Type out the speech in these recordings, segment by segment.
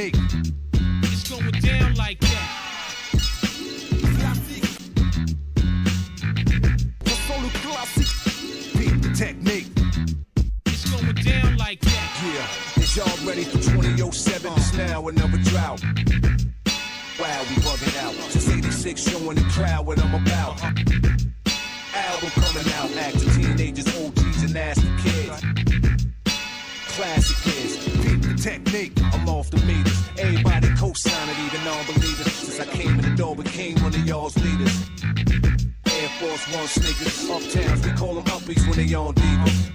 It's going down like that. Classic. Beat the technique. It's going down like that. Yeah, is y'all ready for 2007? It's now another drought. Wow, we bugging out. Since 86, showing the crowd what I'm about. Album coming out, acting teenagers, OGs, and nasty kids. Classic kids, beat the technique. Off the meters. Everybody co-signing, even non-believers. Since I came in the door, became one of y'all's leaders. Air Force One sneakers, uptowns, we call them uppies when they on divas.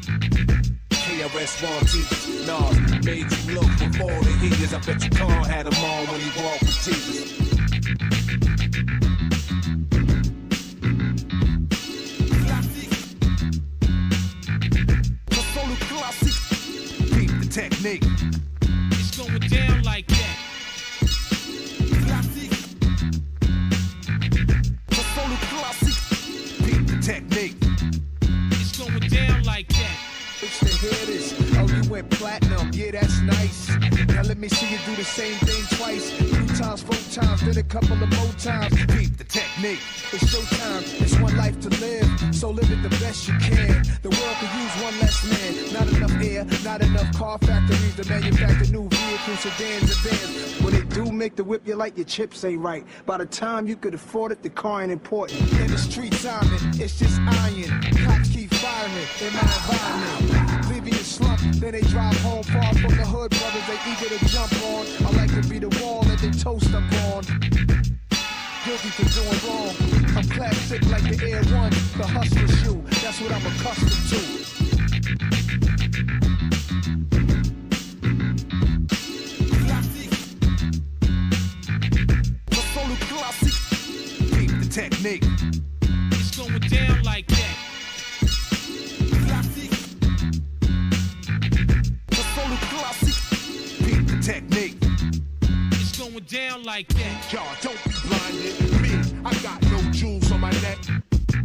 KRS One teachers, nah, made you look before the heaters. I bet you Khan had them on when he walked with Jesus. Technique. Like that. This. Oh, you went platinum. Yeah, that's nice. Now let me see you do the same thing twice. Three times, four times, then a couple of more times. Beat the technique. It's showtime. It's So live it the best you can. The world could use one less man. Not enough air, not enough car factories to manufacture new vehicles, sedans, and vans. When they do make the whip, you like your chips ain't right. By the time you could afford it, the car ain't important. In the street timing, it's just iron. Cops keep firing in my environment. Leave you slump, then they drive home far from the hood, brothers they eager to jump on. I like to be the wall that they toast up on. Guilty for doing wrong. I'm classic like the Air One, the hustler shoe. That's what I'm accustomed to. Beat the technique. It's going down like that. Classic. Solo classic, beat the technique. Down like that. Y'all don't be blinded. Me, I got no jewels on my neck.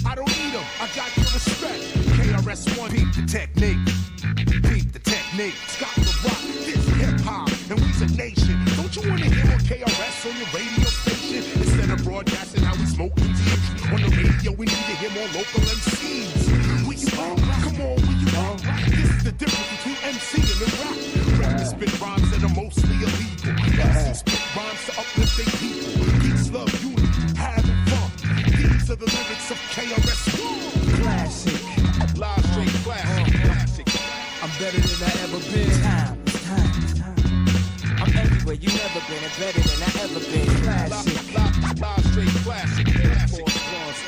I don't need them. I got your respect. KRS-One, Beat the technique. Beat the technique. Scott La Rock, this hip hop, and we's a nation. Don't you wanna hear on KRS on your radio station? Instead of broadcasting how we smoke and on the radio, we need to hear more local MCs. better than I ever been. Time, time, time. I'm everywhere you never been, and better than I ever been. Classic, live straight classic. classic. classic.